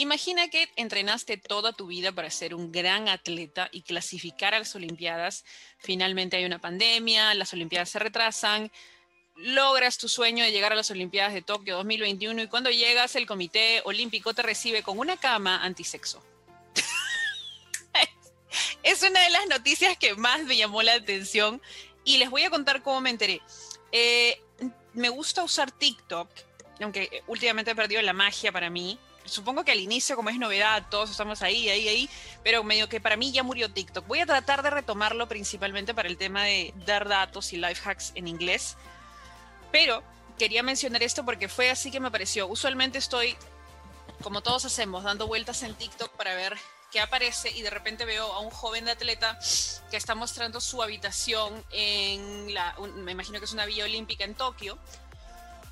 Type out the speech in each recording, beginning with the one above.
Imagina que entrenaste toda tu vida para ser un gran atleta y clasificar a las Olimpiadas. Finalmente hay una pandemia, las Olimpiadas se retrasan, logras tu sueño de llegar a las Olimpiadas de Tokio 2021 y cuando llegas el Comité Olímpico te recibe con una cama antisexo. es una de las noticias que más me llamó la atención y les voy a contar cómo me enteré. Eh, me gusta usar TikTok, aunque últimamente he perdido la magia para mí. Supongo que al inicio, como es novedad, todos estamos ahí, ahí, ahí, pero medio que para mí ya murió TikTok. Voy a tratar de retomarlo principalmente para el tema de dar datos y life hacks en inglés. Pero quería mencionar esto porque fue así que me pareció. Usualmente estoy, como todos hacemos, dando vueltas en TikTok para ver qué aparece y de repente veo a un joven de atleta que está mostrando su habitación en la, me imagino que es una villa olímpica en Tokio,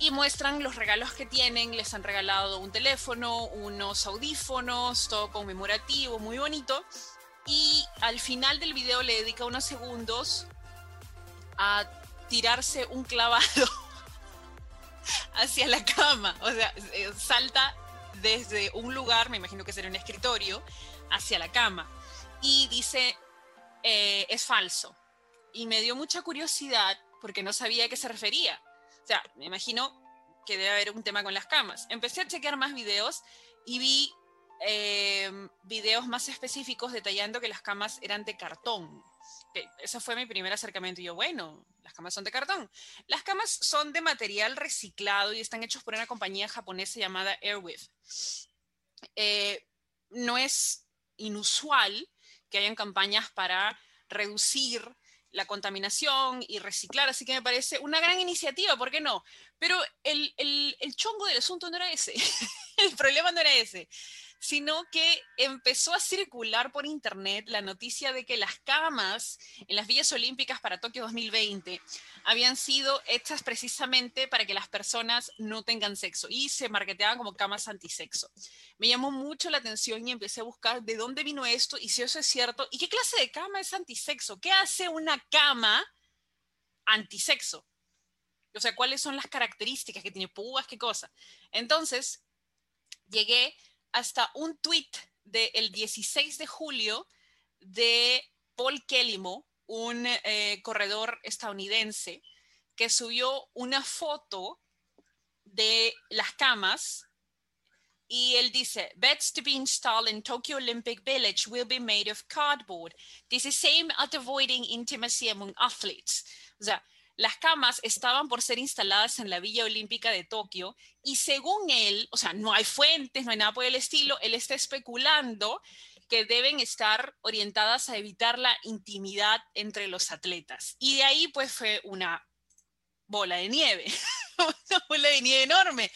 y muestran los regalos que tienen, les han regalado un teléfono, unos audífonos, todo conmemorativo, muy bonito, y al final del video le dedica unos segundos a tirarse un clavado hacia la cama, o sea, eh, salta desde un lugar, me imagino que será un escritorio, hacia la cama. Y dice, eh, es falso. Y me dio mucha curiosidad porque no sabía a qué se refería. Sea, me imagino que debe haber un tema con las camas. Empecé a chequear más videos y vi eh, videos más específicos detallando que las camas eran de cartón. ese fue mi primer acercamiento. Y yo, bueno, las camas son de cartón. Las camas son de material reciclado y están hechos por una compañía japonesa llamada Airwave. Eh, no es inusual que hayan campañas para reducir la contaminación y reciclar, así que me parece una gran iniciativa, ¿por qué no? Pero el, el, el chongo del asunto no era ese, el problema no era ese sino que empezó a circular por internet la noticia de que las camas en las villas olímpicas para Tokio 2020 habían sido hechas precisamente para que las personas no tengan sexo y se marketeaban como camas antisexo. Me llamó mucho la atención y empecé a buscar de dónde vino esto y si eso es cierto y qué clase de cama es antisexo. ¿Qué hace una cama antisexo? O sea, ¿cuáles son las características que tiene púas? ¿Qué cosa? Entonces, llegué hasta un tweet del 16 de julio de Paul Kellimo, un eh, corredor estadounidense, que subió una foto de las camas y él dice, beds to be installed in Tokyo Olympic Village will be made of cardboard. This is same at avoiding intimacy among athletes. O sea, las camas estaban por ser instaladas en la Villa Olímpica de Tokio y según él, o sea, no hay fuentes, no hay nada por el estilo, él está especulando que deben estar orientadas a evitar la intimidad entre los atletas. Y de ahí pues fue una bola de nieve, una bola de nieve enorme,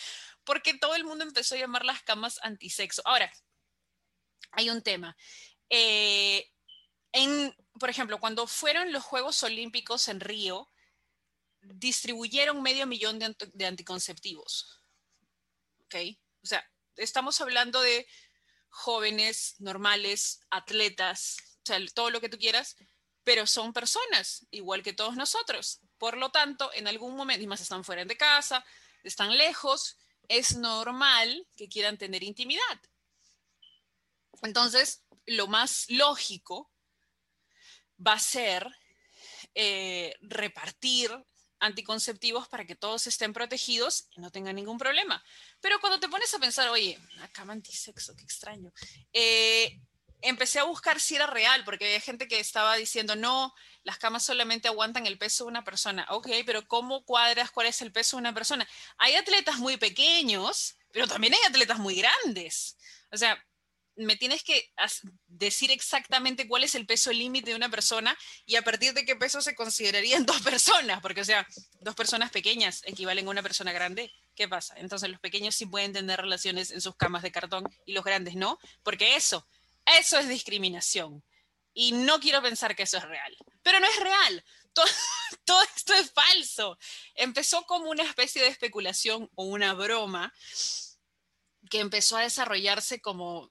porque todo el mundo empezó a llamar las camas antisexo. Ahora, hay un tema. Eh, por ejemplo, cuando fueron los Juegos Olímpicos en Río, distribuyeron medio millón de, anticonceptivos. ¿Ok? O sea, estamos hablando de jóvenes, normales, atletas, o sea, todo lo que tú quieras, pero son personas, igual que todos nosotros. Por lo tanto, en algún momento, y más están fuera de casa, están lejos, es normal que quieran tener intimidad. Entonces, lo más lógico va a ser eh, repartir anticonceptivos para que todos estén protegidos y no tengan ningún problema. Pero cuando te pones a pensar, oye, una cama antisexo, qué extraño, eh, empecé a buscar si era real, porque había gente que estaba diciendo, no, las camas solamente aguantan el peso de una persona. Ok, pero ¿cómo cuadras cuál es el peso de una persona? Hay atletas muy pequeños, pero también hay atletas muy grandes. O sea, me tienes que decir exactamente cuál es el peso límite de una persona y a partir de qué peso se considerarían dos personas, porque o sea, dos personas pequeñas equivalen a una persona grande. ¿Qué pasa? Entonces los pequeños sí pueden tener relaciones en sus camas de cartón y los grandes no, porque eso, eso es discriminación. Y no quiero pensar que eso es real, pero no es real. Todo, todo esto es falso. Empezó como una especie de especulación o una broma que empezó a desarrollarse como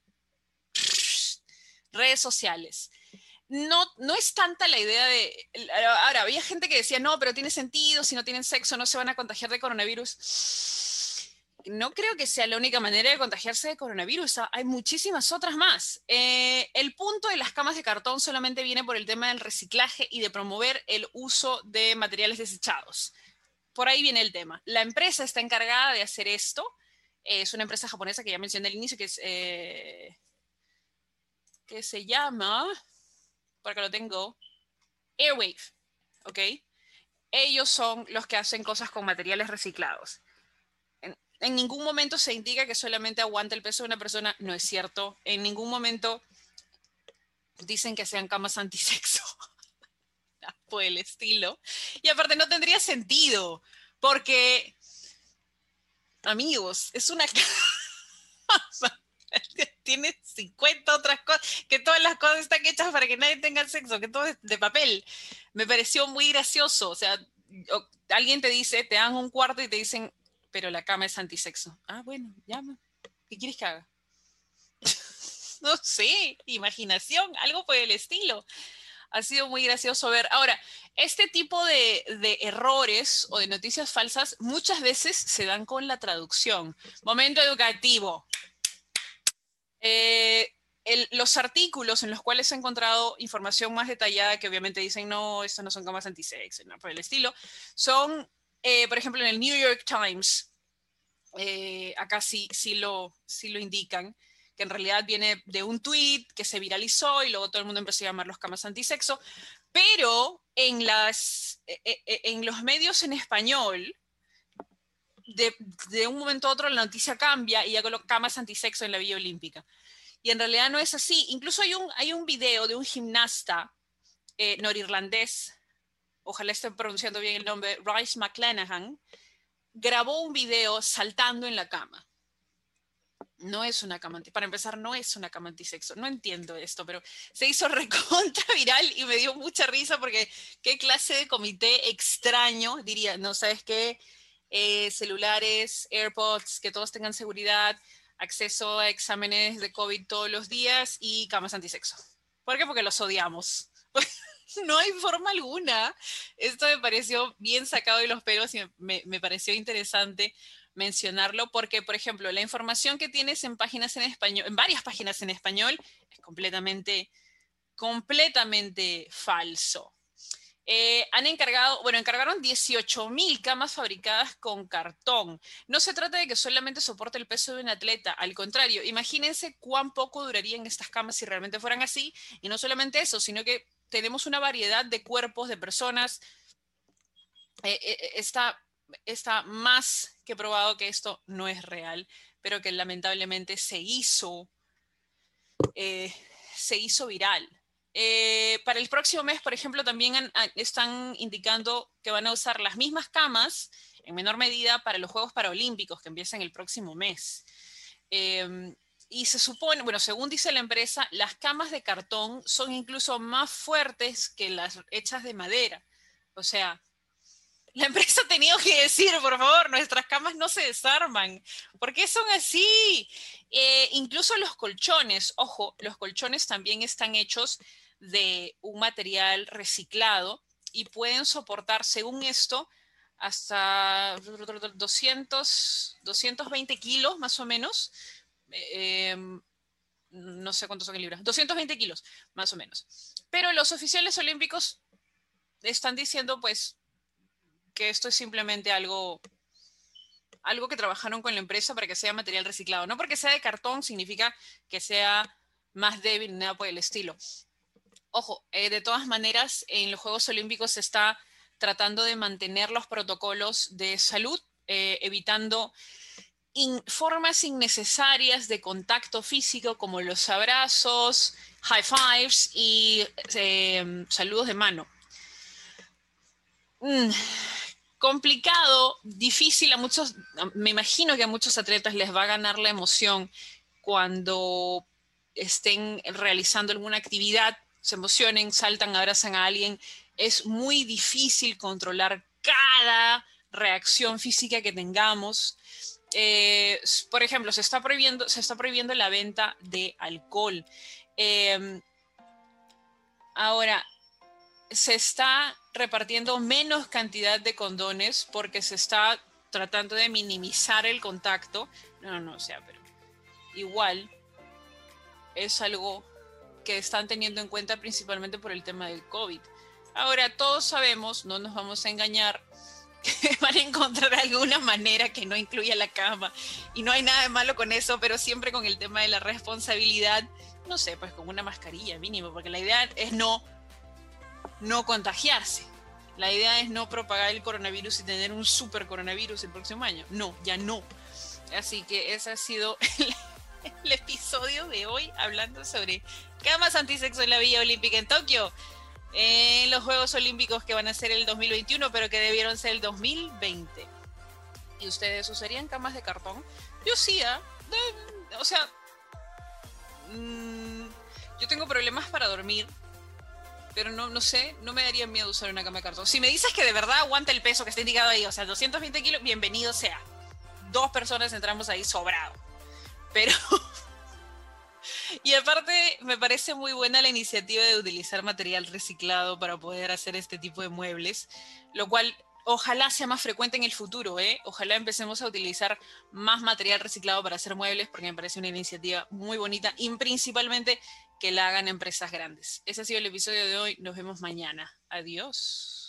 redes sociales. No, no es tanta la idea de... Ahora, había gente que decía, no, pero tiene sentido, si no tienen sexo no se van a contagiar de coronavirus. no creo que sea la única manera de contagiarse de coronavirus. Ah, hay muchísimas otras más. Eh, el punto de las camas de cartón solamente viene por el tema del reciclaje y de promover el uso de materiales desechados. Por ahí viene el tema. La empresa está encargada de hacer esto. es una empresa japonesa que ya mencioné al inicio, que es eh, que se llama, por acá lo tengo, Airwave. ¿Ok? Ellos son los que hacen cosas con materiales reciclados en ningún momento se indica que solamente aguanta el peso de una persona. No es cierto. En ningún momento dicen que sean camas antisexo. Por el estilo. Y aparte no tendría sentido, porque, amigos, es una casa. Tiene 50 otras cosas, que todas las cosas están hechas para que nadie tenga sexo, que todo es de papel. Me pareció muy gracioso. O sea, alguien te dice, te dan un cuarto y te dicen, pero la cama es antisexo. Ah, bueno, llama. ¿Qué quieres que haga? no sé, imaginación, algo por el estilo. Ha sido muy gracioso ver. Ahora, este tipo de, errores o de noticias falsas muchas veces se dan con la traducción. Momento educativo. Eh, los artículos en los cuales he encontrado información más detallada que obviamente dicen, no, estas no son camas antisexo, no, por el estilo, son eh, por ejemplo, en el New York Times, eh, acá sí, sí, lo, sí lo indican, que en realidad viene de un tweet que se viralizó y luego todo el mundo empezó a llamar los camas antisexo, pero en, las, eh, en los medios en español, de, un momento a otro la noticia cambia y ya coloca camas antisexo en la Villa Olímpica. Y en realidad no es así. Incluso hay un, hay un video de un gimnasta norirlandés ojalá esté pronunciando bien el nombre, Rice McClanahan, grabó un video saltando en la cama. No es una cama, para empezar, no es una cama antisexo. No entiendo esto, pero se hizo recontra viral y me dio mucha risa porque qué clase de comité extraño, diría, no sabes qué, eh, celulares, AirPods, que todos tengan seguridad, acceso a exámenes de COVID todos los días y camas antisexo. ¿Por qué? Porque los odiamos. no hay forma alguna. Esto me pareció bien sacado de los pelos y me, pareció interesante mencionarlo porque, por ejemplo, la información que tienes en páginas en español, en varias páginas en español, es completamente, completamente falso. Eh, han encargado, bueno, encargaron 18 mil camas fabricadas con cartón. No se trata de que solamente soporte el peso de un atleta, al contrario, imagínense cuán poco durarían estas camas si realmente fueran así. Y no solamente eso, sino que tenemos una variedad de cuerpos, de personas. Eh, eh, está, está más que probado que esto no es real, pero que lamentablemente se hizo, se hizo viral. Para el próximo mes, por ejemplo, también están indicando que van a usar las mismas camas en menor medida para los Juegos Paralímpicos que empiezan el próximo mes. Em, y se supone, bueno, según dice la empresa, las camas de cartón son incluso más fuertes que las hechas de madera. O sea, la empresa ha tenido que decir, por favor, nuestras camas no se desarman. ¿Por qué son así? Eh, incluso los colchones, ojo, los colchones también están hechos de un material reciclado y pueden soportar, según esto, hasta 200, 220 kilos más o menos Em, no sé cuántos son en libras, 220 kilos, más o menos. Pero los oficiales olímpicos están diciendo, pues, que esto es simplemente algo, algo que trabajaron con la empresa para que sea material reciclado. No porque sea de cartón significa que sea más débil, nada por el estilo. Ojo, eh, de todas maneras, en los Juegos Olímpicos se está tratando de mantener los protocolos de salud, eh, evitando formas innecesarias de contacto físico como los abrazos, high fives y em, saludos de mano. Mm, complicado, difícil a muchos, me imagino que a muchos atletas les va a ganar la emoción cuando estén realizando alguna actividad, se emocionen, saltan, abrazan a alguien. Es muy difícil controlar cada reacción física que tengamos. Eh, por ejemplo, se está, prohibiendo, se está prohibiendo la venta de alcohol. Em, ahora, se está repartiendo menos cantidad de condones porque se está tratando de minimizar el contacto. No, no, o sea, pero igual es algo que están teniendo en cuenta principalmente por el tema del COVID. Ahora, todos sabemos, no nos vamos a engañar, que van a encontrar alguna manera que no incluya la cama. Y no hay nada de malo con eso, pero siempre con el tema de la responsabilidad, no sé, pues con una mascarilla mínimo, porque la idea es no, no contagiarse. La idea es no propagar el coronavirus y tener un super coronavirus el próximo año. No, ya no. Así que ese ha sido el, episodio de hoy hablando sobre camas antisexo en la Villa Olímpica en Tokio en los Juegos Olímpicos que van a ser el 2021, pero que debieron ser el 2020. ¿Y ustedes usarían camas de cartón? Yo sí, ¿eh? o sea, mmm, yo tengo problemas para dormir, pero no, no sé, no me daría miedo usar una cama de cartón. Si me dices que de verdad aguanta el peso que está indicado ahí, o sea, 220 kilos, bienvenido sea. Dos personas entramos ahí sobrado. Pero y aparte, me parece muy buena la iniciativa de utilizar material reciclado para poder hacer este tipo de muebles, lo cual ojalá sea más frecuente en el futuro, ¿eh? Ojalá empecemos a utilizar más material reciclado para hacer muebles, porque me parece una iniciativa muy bonita y principalmente que la hagan empresas grandes. Ese ha sido el episodio de hoy. Nos vemos mañana. Adiós.